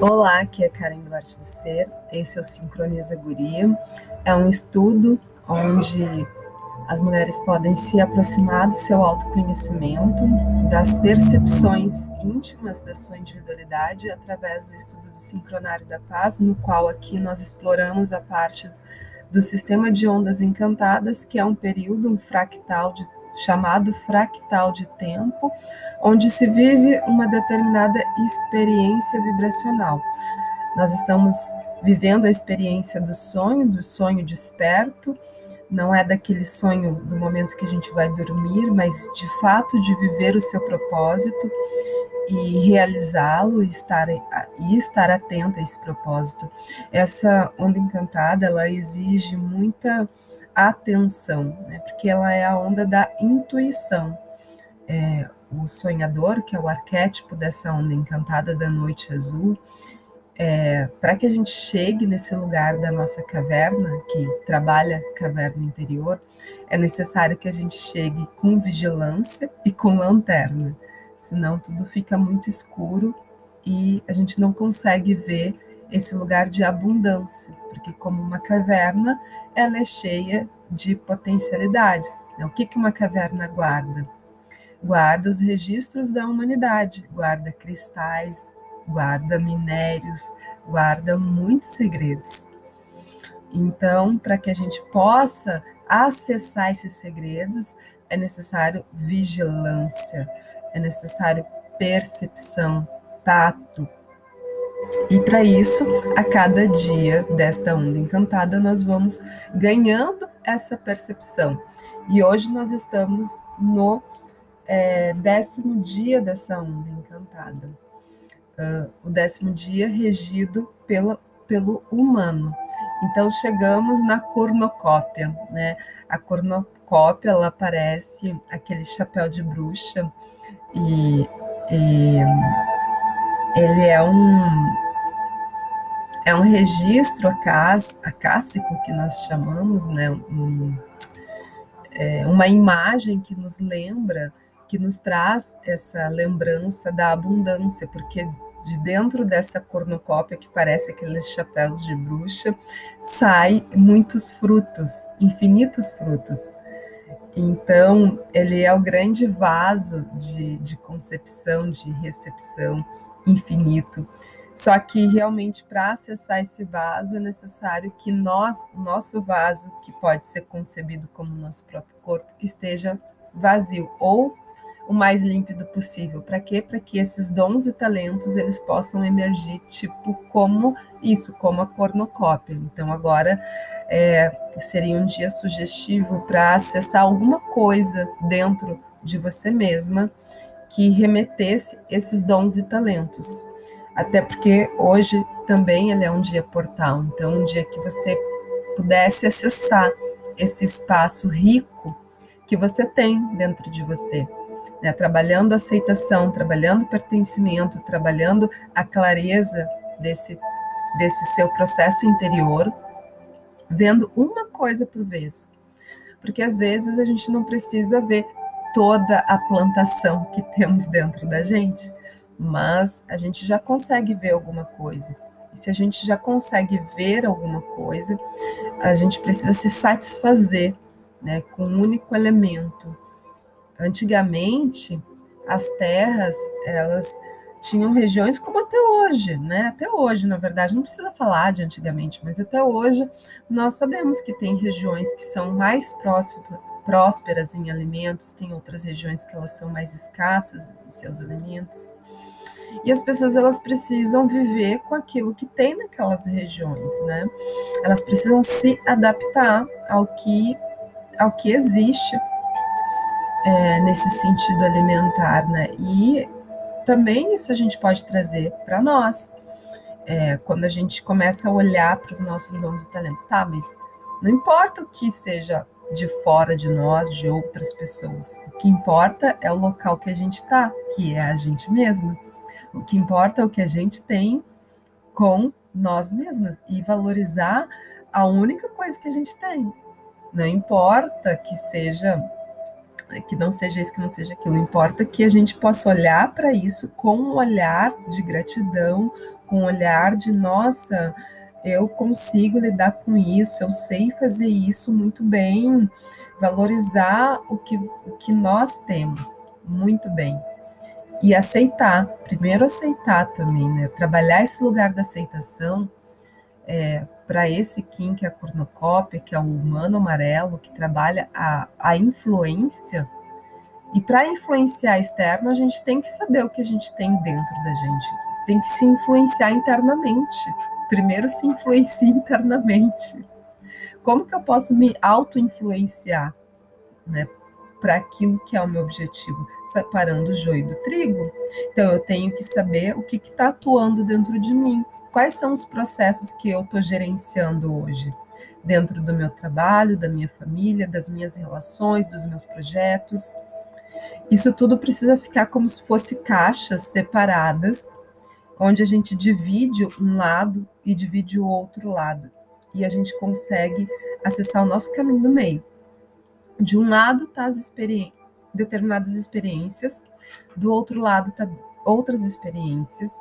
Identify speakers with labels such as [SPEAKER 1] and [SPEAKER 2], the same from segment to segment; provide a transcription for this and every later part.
[SPEAKER 1] Olá, aqui é Karen Duarte do Ser, esse é o Sincroniza Guria. É um estudo onde as mulheres podem se aproximar do seu autoconhecimento, das percepções íntimas da sua individualidade através do estudo do Sincronário da Paz, no qual aqui nós exploramos a parte do sistema de ondas encantadas, que é um período, um fractal de, chamado fractal de tempo, onde se vive uma determinada experiência vibracional. Nós estamos vivendo a experiência do sonho, do sonho desperto, não é daquele sonho do momento que a gente vai dormir, mas de fato de viver o seu propósito e realizá-lo e estar, e estar atenta a esse propósito. Essa onda encantada, ela exige muita atenção, né? porque ela é a onda da intuição. É, o sonhador, que é o arquétipo dessa onda encantada da noite azul, é, para que a gente chegue nesse lugar da nossa caverna, que trabalha caverna interior, é necessário que a gente chegue com vigilância e com lanterna, senão tudo fica muito escuro e a gente não consegue ver esse lugar de abundância, porque como uma caverna, ela é cheia de potencialidades. Então, o que, que uma caverna guarda? guarda os registros da humanidade, guarda cristais, guarda minérios, guarda muitos segredos. Então, para que a gente possa acessar esses segredos, é necessário vigilância, é necessário percepção, tato. E para isso, a cada dia desta onda encantada, nós vamos ganhando essa percepção. E hoje nós estamos no é, décimo dia dessa onda encantada. Uh, o décimo dia regido pela, pelo humano. Então chegamos na cornucópia, né? A cornucópia ela parece aquele chapéu de bruxa e, e ele é um é um registro acássico que nós chamamos, né? Um, é, uma imagem que nos lembra que nos traz essa lembrança da abundância, porque de dentro dessa cornucópia que parece aqueles chapéus de bruxa, sai muitos frutos, infinitos frutos. Então, ele é o grande vaso de, de concepção, de recepção infinito. Só que realmente para acessar esse vaso é necessário que nós, nosso vaso, que pode ser concebido como nosso próprio corpo, esteja vazio ou o mais límpido possível. Para quê? Para que esses dons e talentos eles possam emergir, tipo como isso, como a cornucópia. Então agora é, seria um dia sugestivo para acessar alguma coisa dentro de você mesma que remetesse esses dons e talentos. Até porque hoje também ele é um dia portal, então um dia que você pudesse acessar esse espaço rico que você tem dentro de você né, trabalhando aceitação, trabalhando pertencimento, trabalhando a clareza desse, desse seu processo interior, vendo uma coisa por vez. Porque às vezes a gente não precisa ver toda a plantação que temos dentro da gente, mas a gente já consegue ver alguma coisa. E se a gente já consegue ver alguma coisa, a gente precisa se satisfazer né, com um único elemento, Antigamente, as terras, elas tinham regiões como até hoje, né? Até hoje, na verdade, não precisa falar de antigamente, mas até hoje nós sabemos que tem regiões que são mais prósperas em alimentos, tem outras regiões que elas são mais escassas em seus alimentos. E as pessoas elas precisam viver com aquilo que tem naquelas regiões, né? Elas precisam se adaptar ao que ao que existe é, nesse sentido alimentar, né? E também isso a gente pode trazer para nós. É, quando a gente começa a olhar para os nossos dons e talentos, tá? Mas não importa o que seja de fora de nós, de outras pessoas. O que importa é o local que a gente está, que é a gente mesma. O que importa é o que a gente tem com nós mesmas e valorizar a única coisa que a gente tem. Não importa que seja que não seja isso, que não seja aquilo. Importa que a gente possa olhar para isso com um olhar de gratidão, com um olhar de nossa, eu consigo lidar com isso, eu sei fazer isso muito bem, valorizar o que, o que nós temos muito bem. E aceitar, primeiro aceitar também, né? Trabalhar esse lugar da aceitação é, para esse Kim, que é a cornucópia, que é o humano amarelo, que trabalha a, a influência. E para influenciar externo, a gente tem que saber o que a gente tem dentro da gente. Tem que se influenciar internamente primeiro se influencia internamente. Como que eu posso me auto-influenciar, né? Para aquilo que é o meu objetivo, separando o joio do trigo. Então, eu tenho que saber o que está atuando dentro de mim. Quais são os processos que eu estou gerenciando hoje? Dentro do meu trabalho, da minha família, das minhas relações, dos meus projetos. Isso tudo precisa ficar como se fosse caixas separadas onde a gente divide um lado e divide o outro lado. E a gente consegue acessar o nosso caminho do meio. De um lado tá as determinadas experiências, do outro lado tá outras experiências,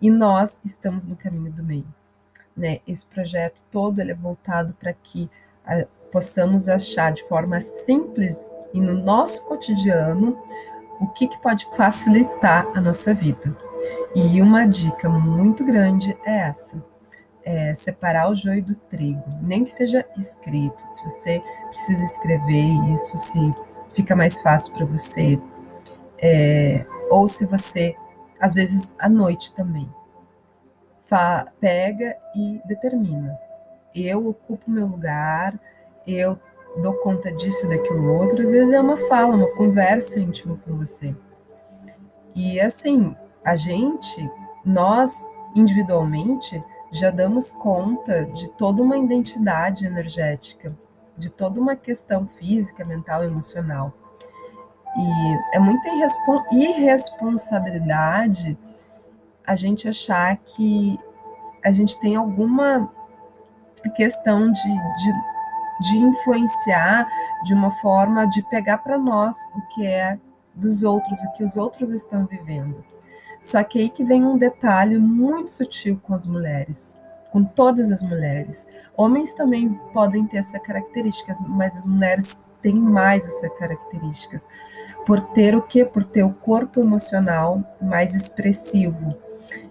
[SPEAKER 1] e nós estamos no caminho do meio. Né? Esse projeto todo ele é voltado para que a, possamos achar de forma simples e no nosso cotidiano o que, que pode facilitar a nossa vida. E uma dica muito grande é essa: é separar o joio do trigo, nem que seja escrito. Se você precisa escrever isso, se fica mais fácil para você, é, ou se você, às vezes à noite também, fa, pega e determina. Eu ocupo meu lugar, eu dou conta disso, daquilo outro. Às vezes é uma fala, uma conversa íntima com você. E assim, a gente, nós individualmente, já damos conta de toda uma identidade energética, de toda uma questão física, mental, emocional. E é muita irresponsabilidade a gente achar que a gente tem alguma questão de, de, de influenciar de uma forma de pegar para nós o que é dos outros, o que os outros estão vivendo. Só que aí que vem um detalhe muito sutil com as mulheres, com todas as mulheres. Homens também podem ter essa característica, mas as mulheres têm mais essas características. Por ter o quê? Por ter o corpo emocional mais expressivo.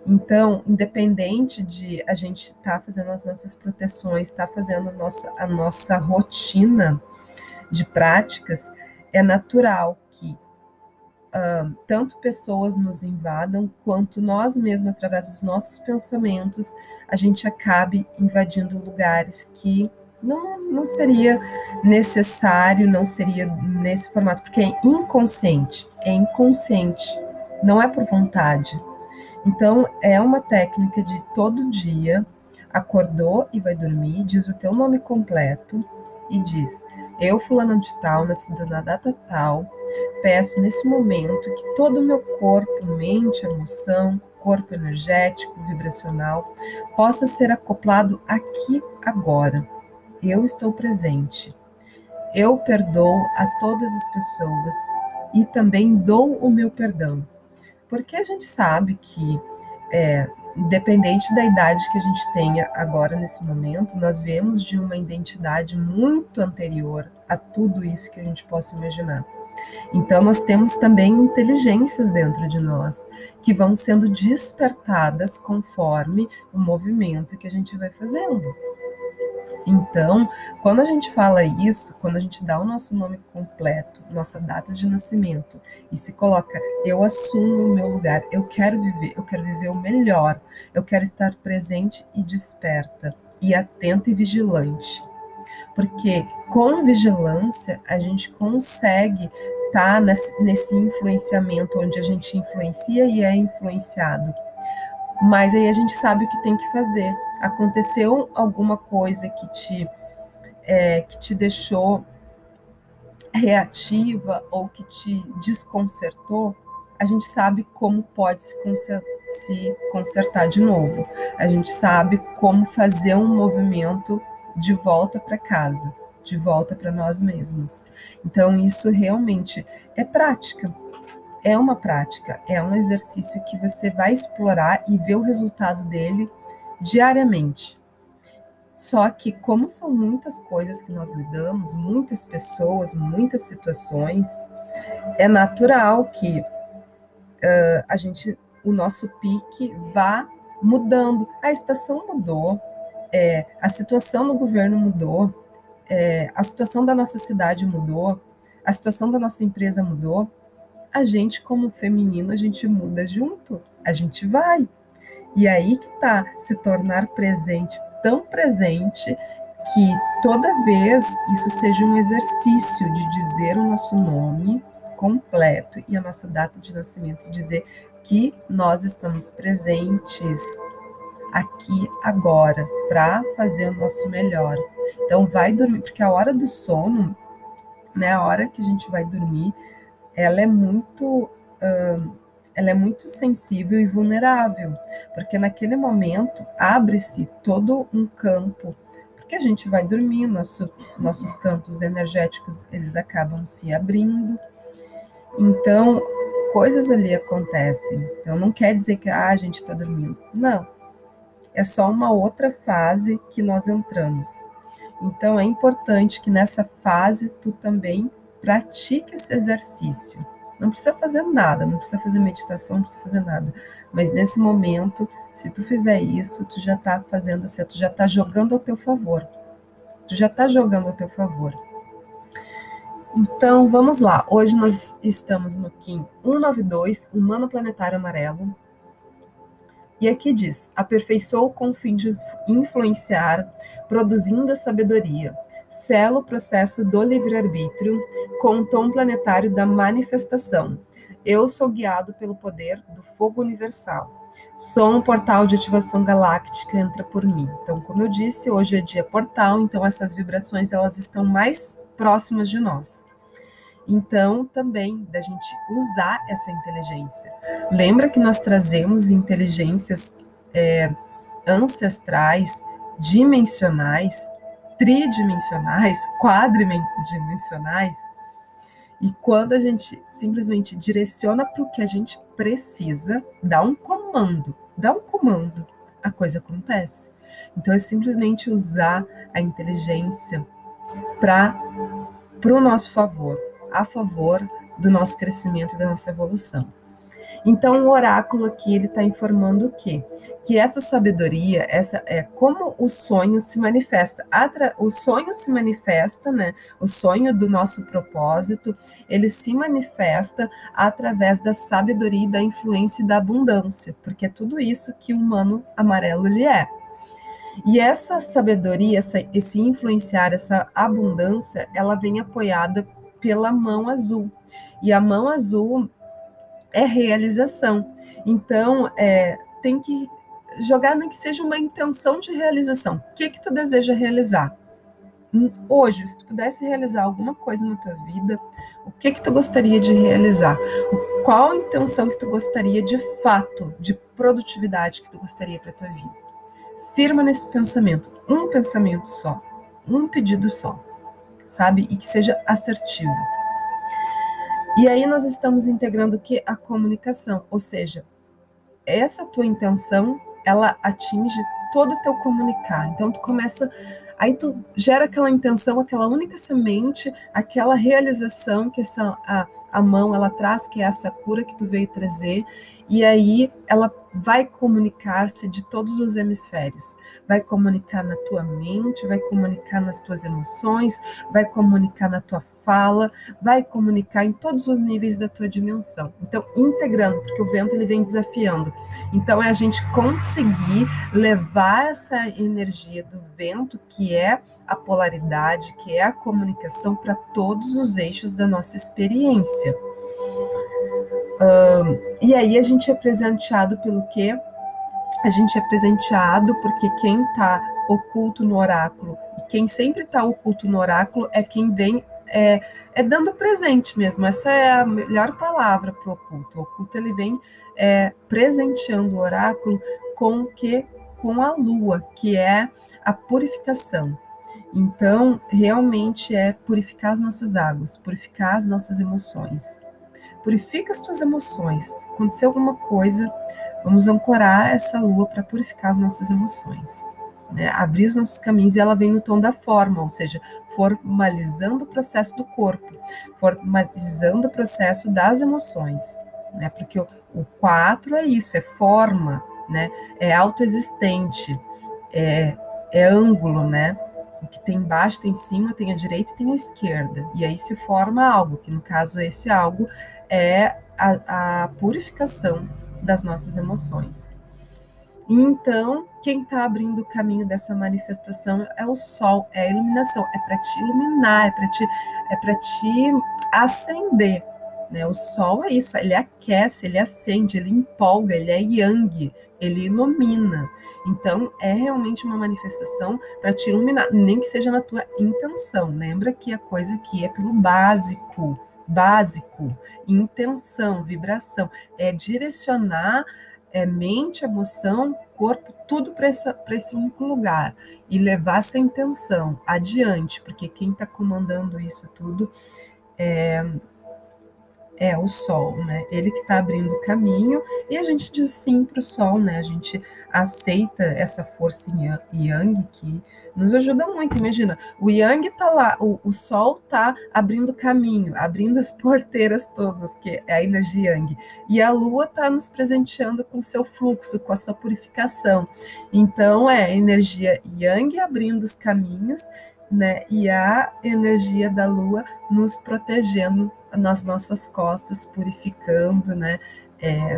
[SPEAKER 1] Então, independente de a gente estar tá fazendo as nossas proteções, estar tá fazendo a nossa, a nossa rotina de práticas, é natural uh, tanto pessoas nos invadam, quanto nós mesmos, através dos nossos pensamentos, a gente acabe invadindo lugares que não, não seria necessário, não seria nesse formato, porque é inconsciente, é inconsciente, não é por vontade. Então, é uma técnica de todo dia, acordou e vai dormir, diz o teu nome completo e diz: Eu, fulano de tal, nascida na data tal, peço nesse momento que todo o meu corpo, mente, emoção, corpo energético, vibracional, possa ser acoplado aqui agora. Eu estou presente. Eu perdoo a todas as pessoas e também dou o meu perdão. Porque a gente sabe que, é, independente da idade que a gente tenha agora nesse momento, nós vemos de uma identidade muito anterior a tudo isso que a gente possa imaginar. Então, nós temos também inteligências dentro de nós que vão sendo despertadas conforme o movimento que a gente vai fazendo. Então, quando a gente fala isso, quando a gente dá o nosso nome completo, nossa data de nascimento e se coloca, eu assumo o meu lugar, eu quero viver, eu quero viver o melhor, eu quero estar presente e desperta, e atenta e vigilante porque com vigilância a gente consegue estar tá nesse, influenciamento onde a gente influencia e é influenciado. Mas aí a gente sabe o que tem que fazer. Aconteceu alguma coisa que te, é, que te deixou reativa ou que te desconcertou, a gente sabe como pode se se consertar de novo. A gente sabe como fazer um movimento de volta para casa. de volta para nós mesmos. Então, isso realmente é prática. É uma prática, é um exercício que você vai explorar e ver o resultado dele diariamente. Só que, como são muitas coisas que nós lidamos, muitas pessoas, muitas situações, é natural que uh, a gente, o nosso pique vá mudando. A estação mudou, é, a situação no governo mudou, é, a situação da nossa cidade mudou, a situação da nossa empresa mudou, a gente, como feminino, a gente muda junto, a gente vai. E aí que tá se tornar presente, tão presente que toda vez isso seja um exercício de dizer o nosso nome completo e a nossa data de nascimento, dizer que nós estamos presentes aqui agora para fazer o nosso melhor. Então vai dormir, porque a hora do sono, né, a hora que a gente vai dormir, ela é muito ela é muito sensível e vulnerável, porque naquele momento abre-se todo um campo, porque a gente vai dormir, nosso, nossos campos energéticos eles acabam se abrindo. Então, coisas ali acontecem. Então, não quer dizer que ah, a gente está dormindo. Não. É só uma outra fase que nós entramos. Então, é importante que nessa fase tu também pratique esse exercício. Não precisa fazer nada, não precisa fazer meditação, não precisa fazer nada. Mas nesse momento, se tu fizer isso, tu já está fazendo assim, tu já está jogando ao teu favor. Tu já está jogando ao teu favor. Então, vamos lá. Hoje nós estamos no Kim 192, Humano Planetário Amarelo. E aqui diz: aperfeiçoou com o fim de influenciar, produzindo a sabedoria sela o processo do livre-arbítrio com o tom planetário da manifestação. Eu sou guiado pelo poder do fogo universal. Sou um portal de ativação galáctica, entra por mim. Então, como eu disse, hoje é dia portal, então essas vibrações elas estão mais próximas de nós. Então, também da gente usar essa inteligência. Lembra que nós trazemos inteligências é, ancestrais, dimensionais, tridimensionais, quadridimensionais, e quando a gente simplesmente direciona para o que a gente precisa, dá um comando, dá um comando, a coisa acontece. Então é simplesmente usar a inteligência para o nosso favor, a favor do nosso crescimento e da nossa evolução. Então, o oráculo aqui ele está informando o quê? Que essa sabedoria, essa é como o sonho se manifesta. O sonho se manifesta, né? O sonho do nosso propósito, ele se manifesta através da sabedoria, da influência e da abundância, porque é tudo isso que o humano amarelo ele é. E essa sabedoria, essa, esse influenciar, essa abundância, ela vem apoiada pela mão azul. E a mão azul é realização. Então, é, tem que jogar nem que seja uma intenção de realização. O que que tu deseja realizar? Hum, hoje, se tu pudesse realizar alguma coisa na tua vida, o que que tu gostaria de realizar? Qual a intenção que tu gostaria de fato, de produtividade que tu gostaria para tua vida? Firma nesse pensamento, um pensamento só, um pedido só, sabe? E que seja assertivo. E aí nós estamos integrando o que? A comunicação, ou seja, essa tua intenção, ela atinge todo o teu comunicar. Então tu começa, aí tu gera aquela intenção, aquela única semente, aquela realização que essa a, a mão ela traz, que é essa cura que tu veio trazer, e aí ela vai comunicar-se de todos os hemisférios. Vai comunicar na tua mente, vai comunicar nas tuas emoções, vai comunicar na tua fala, vai comunicar em todos os níveis da tua dimensão. Então, integrando, porque o vento ele vem desafiando. Então, é a gente conseguir levar essa energia do vento, que é a polaridade, que é a comunicação, para todos os eixos da nossa experiência. Um, e aí a gente é presenteado pelo quê? A gente é presenteado porque quem está oculto no oráculo, e quem sempre está oculto no oráculo é quem vem é, é, dando presente mesmo. Essa é a melhor palavra para o oculto. O oculto ele vem é, presenteando o oráculo com que? Com a lua, que é a purificação. Então, realmente é purificar as nossas águas, purificar as nossas emoções. Purifica as tuas emoções. Aconteceu alguma coisa, vamos ancorar essa lua para purificar as nossas emoções. Né? Abrir os nossos caminhos e ela vem no tom da forma, ou seja, formalizando o processo do corpo, formalizando o processo das emoções. Né? Porque o, o quatro é isso, é forma, né? é autoexistente, é, é ângulo, né? O que tem embaixo, tem em cima, tem a direita e tem a esquerda. E aí se forma algo, que no caso esse algo é a, a purificação das nossas emoções. Então, quem está abrindo o caminho dessa manifestação é o sol, é a iluminação, é para te iluminar, é para te, é para te acender. Né? O sol é isso, ele aquece, ele acende, ele empolga, ele é yang, ele ilumina. Então, é realmente uma manifestação para te iluminar, nem que seja na tua intenção. Lembra que a coisa aqui é pelo básico, básico, intenção, vibração, é direcionar é, mente, emoção, corpo, tudo para esse único lugar e levar essa intenção adiante, porque quem está comandando isso tudo é, é o sol, né? Ele que está abrindo o caminho e a gente diz sim para o sol, né? A gente aceita essa força yang que nos ajuda muito. Imagina, o yang está lá, o, o sol está abrindo caminho, abrindo as porteiras todas, que é a energia yang, e a lua está nos presenteando com seu fluxo, com a sua purificação. Então, é a energia yang abrindo os caminhos, né? E a energia da lua nos protegendo nas nossas costas, purificando, né? É,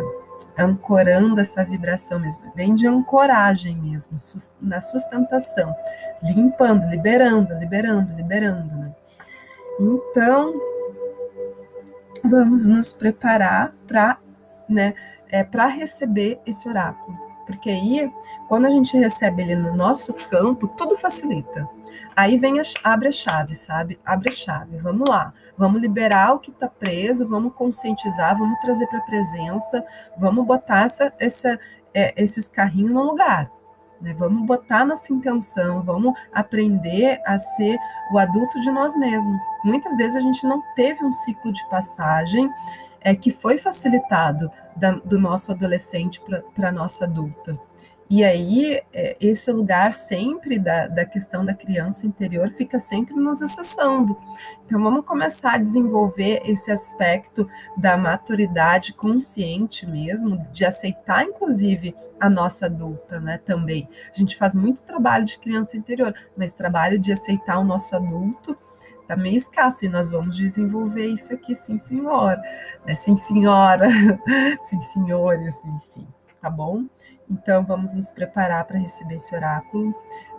[SPEAKER 1] ancorando essa vibração mesmo, vem de ancoragem mesmo, na sustentação, limpando, liberando, liberando, liberando. Né? Então, vamos nos preparar para né, é, para receber esse oráculo. Porque aí, quando a gente recebe ele no nosso campo, tudo facilita. Aí vem a, abre a chave, sabe? Abre a chave. Vamos lá. Vamos liberar o que está preso, vamos conscientizar, vamos trazer para a presença, vamos botar essa, essa, é, esses carrinhos no lugar. Né? Vamos botar nossa intenção, vamos aprender a ser o adulto de nós mesmos. Muitas vezes a gente não teve um ciclo de passagem é, que foi facilitado da, do nosso adolescente para a nossa adulta. E aí, é, esse lugar sempre da, da questão da criança interior fica sempre nos acessando. Então, vamos começar a desenvolver esse aspecto da maturidade consciente mesmo, de aceitar, inclusive, a nossa adulta, né, também. A gente faz muito trabalho de criança interior, mas trabalho de aceitar o nosso adulto tá meio escasso e nós vamos desenvolver isso aqui, sim, senhora, né? sim, senhora, sim, senhores, enfim, tá bom? Então, vamos nos preparar para receber esse oráculo.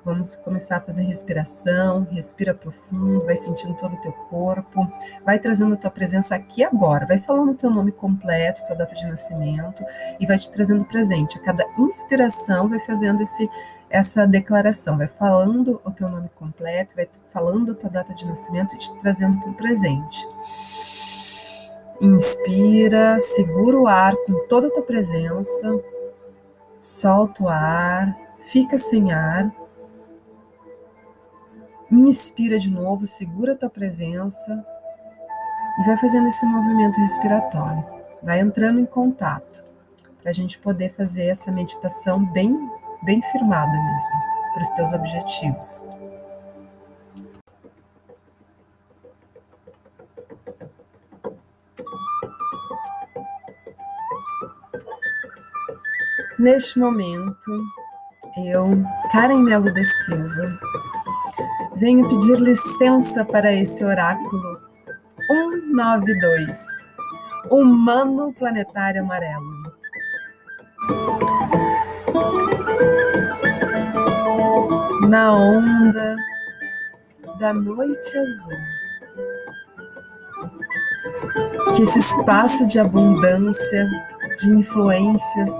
[SPEAKER 1] Vamos começar a fazer respiração, respira profundo, vai sentindo todo o teu corpo, vai trazendo a tua presença aqui agora, vai falando o teu nome completo, tua data de nascimento e vai te trazendo presente. A cada inspiração vai fazendo esse essa declaração, vai falando o teu nome completo, vai falando a tua data de nascimento e te trazendo para o presente. Inspira, segura o ar com toda a tua presença, solta o ar, fica sem ar. Inspira de novo, segura a tua presença e vai fazendo esse movimento respiratório. Vai entrando em contato para a gente poder fazer essa meditação bem bem firmada mesmo, para os teus objetivos. Neste momento, eu, Karen Melo de Silva, venho pedir licença para esse oráculo 192, Humano Planetário Amarelo. Na onda da noite azul. Que esse espaço de abundância, de influências,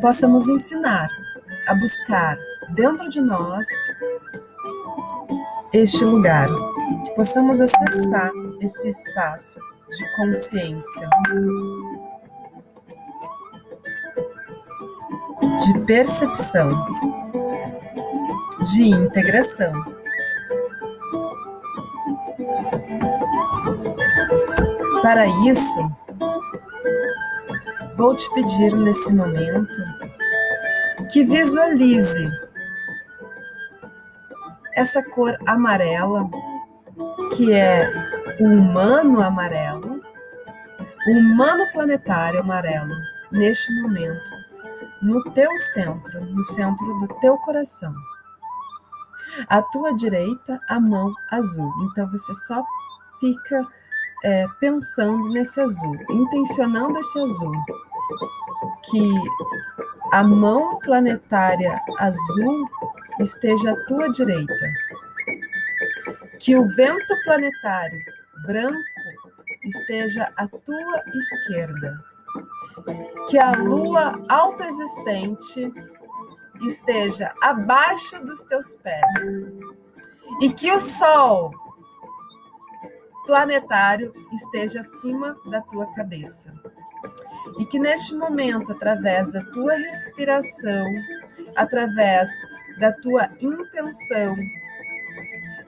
[SPEAKER 1] possa nos ensinar a buscar dentro de nós este lugar, que possamos acessar esse espaço de consciência de percepção, de integração. Para isso, vou te pedir nesse momento que visualize essa cor amarela, que é o humano amarelo, o humano planetário amarelo, neste momento, no teu centro, no centro do teu coração. À tua direita, a mão azul. Então você só fica é, pensando nesse azul, intencionando esse azul. Que a mão planetária azul esteja à tua direita. Que o vento planetário branco esteja à tua esquerda. Que a lua autoexistente esteja abaixo dos teus pés. E que o sol planetário esteja acima da tua cabeça. E que neste momento, através da tua respiração, através da tua intenção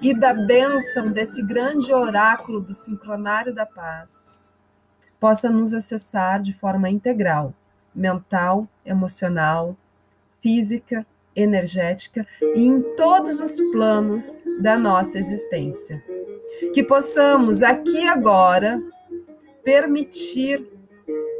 [SPEAKER 1] e da bênção desse grande oráculo do sincronário da paz, possa nos acessar de forma integral, mental, emocional, física, energética e em todos os planos da nossa existência. Que possamos aqui agora permitir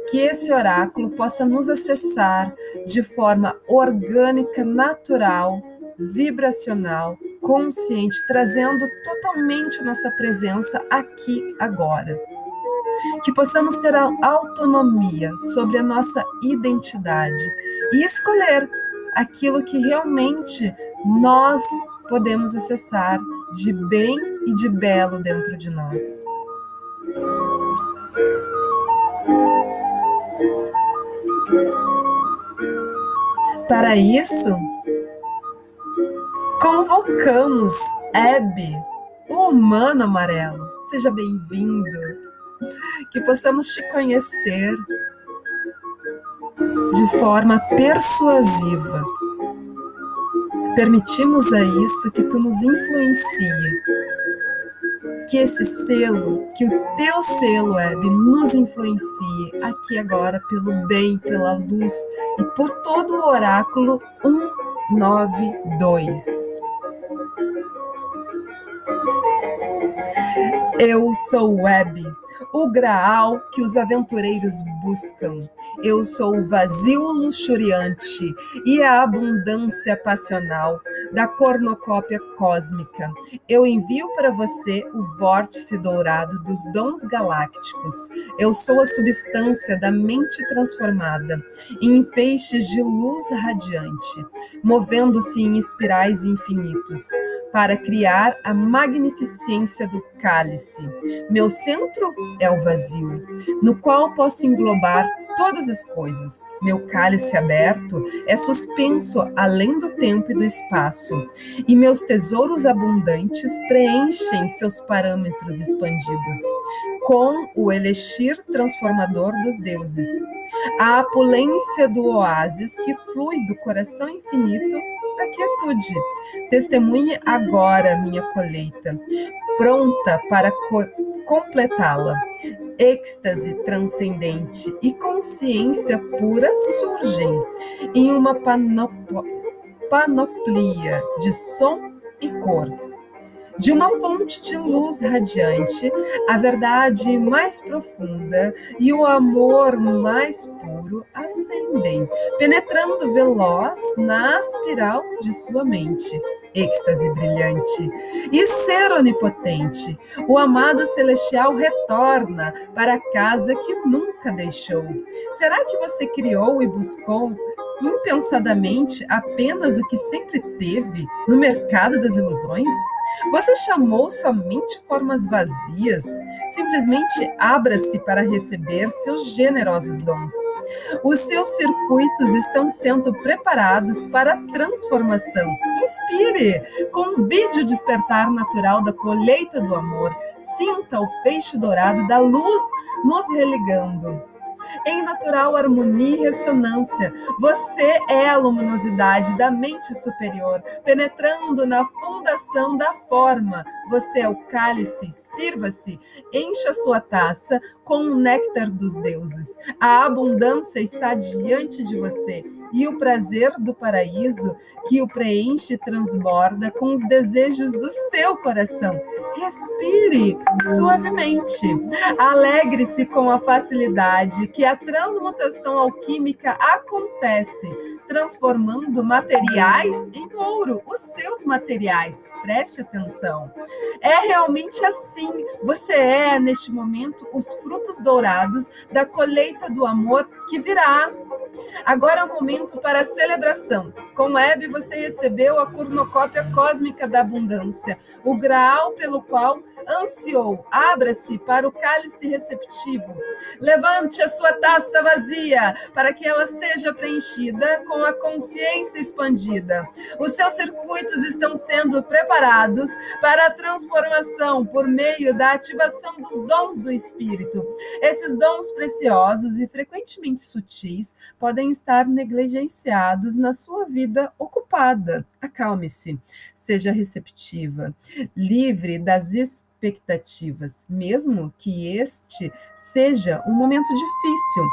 [SPEAKER 1] que esse oráculo possa nos acessar de forma orgânica, natural, vibracional, consciente, trazendo totalmente nossa presença aqui agora. Que possamos ter a autonomia sobre a nossa identidade e escolher aquilo que realmente nós podemos acessar de bem e de belo dentro de nós. Para isso, convocamos Hebe, o humano amarelo. Seja bem-vindo. Que possamos te conhecer de forma persuasiva. Permitimos a isso que tu nos influencie. Que esse selo, que o teu selo, Hebe, nos influencie aqui agora pelo bem, pela luz e por todo o oráculo 192. Eu sou Web, o graal que os aventureiros buscam. Eu sou o vazio luxuriante e a abundância passional da cornucópia cósmica. Eu envio para você o vórtice dourado dos dons galácticos. Eu sou a substância da mente transformada em feixes de luz radiante, movendo-se em espirais infinitos para criar a magnificência do cálice. Meu centro é o vazio, no qual posso englobar todas as coisas. Meu cálice aberto é suspenso além do tempo e do espaço, e meus tesouros abundantes preenchem seus parâmetros expandidos com o elixir transformador dos deuses. A apulência do oásis que flui do coração infinito da quietude. Testemunhe agora minha colheita, pronta para co completá-la. Êxtase transcendente e consciência pura surgem em uma panop panoplia de som e cor de uma fonte de luz radiante, a verdade mais profunda e o amor mais puro ascendem, penetrando veloz na espiral de sua mente. Êxtase brilhante e ser onipotente, o amado celestial retorna para a casa que nunca deixou. Será que você criou e buscou impensadamente apenas o que sempre teve no mercado das ilusões? Você chamou somente formas vazias? Simplesmente abra-se para receber seus generosos dons. Os seus circuitos estão sendo preparados para a transformação. Inspire! Convide o despertar natural da colheita do amor. Sinta o feixe dourado da luz nos religando. Em natural harmonia e ressonância. Você é a luminosidade da mente superior, penetrando na fundação da forma. Você é o cálice, sirva-se, encha sua taça com o néctar dos deuses. A abundância está diante de você e o prazer do paraíso que o preenche transborda com os desejos do seu coração. Respire suavemente. Alegre-se com a facilidade que a transmutação alquímica acontece, transformando materiais em ouro, os seus materiais. Preste atenção. É realmente assim. Você é, neste momento, os frutos dourados da colheita do amor que virá. Agora é o momento para a celebração. Com Hebe, você recebeu a cornucópia cósmica da abundância, o graal pelo qual ansiou. Abra-se para o cálice receptivo. Levante a sua taça vazia para que ela seja preenchida com a consciência expandida. Os seus circuitos estão sendo preparados para a transformação por meio da ativação dos dons do espírito. Esses dons preciosos e frequentemente sutis podem estar negligenciados na sua vida ocupada. Acalme-se, seja receptiva, livre das expectativas, mesmo que este seja um momento difícil.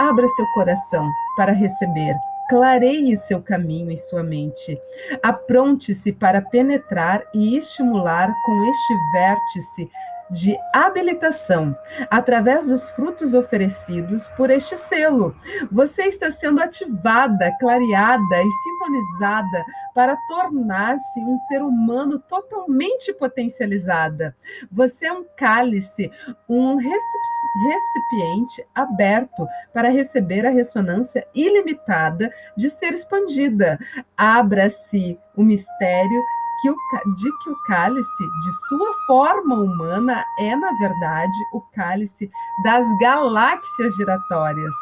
[SPEAKER 1] Abra seu coração para receber. Clareie seu caminho em sua mente. Apronte-se para penetrar e estimular com este vértice de habilitação através dos frutos oferecidos por este selo. Você está sendo ativada, clareada e sintonizada para tornar-se um ser humano totalmente potencializada. Você é um cálice, um recipiente aberto para receber a ressonância ilimitada de ser expandida. Abra-se o mistério que o, de que o cálice, de sua forma humana, é, na verdade, o cálice das galáxias giratórias.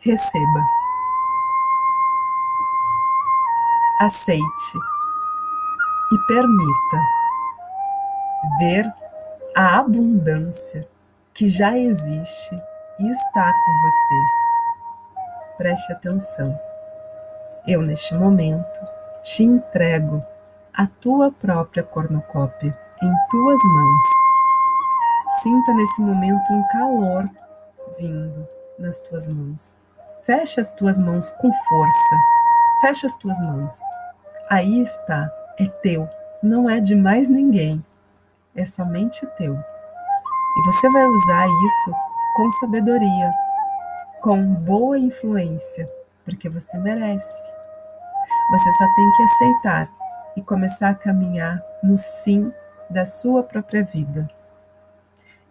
[SPEAKER 1] Receba. Aceite e permita ver a abundância que já existe e está com você. Preste atenção. Eu, neste momento, te entrego a tua própria cornucópia em tuas mãos. Sinta nesse momento um calor vindo nas tuas mãos. Fecha as tuas mãos com força. Fecha as tuas mãos. Aí está, é teu, não é de mais ninguém. É somente teu. E você vai usar isso com sabedoria, com boa influência porque você merece. Você só tem que aceitar e começar a caminhar no sim da sua própria vida.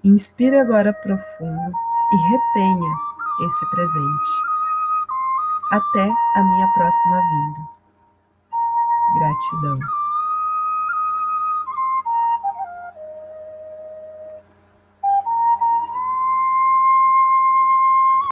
[SPEAKER 1] Inspire agora profundo e retenha esse presente. Até a minha próxima vinda. Gratidão.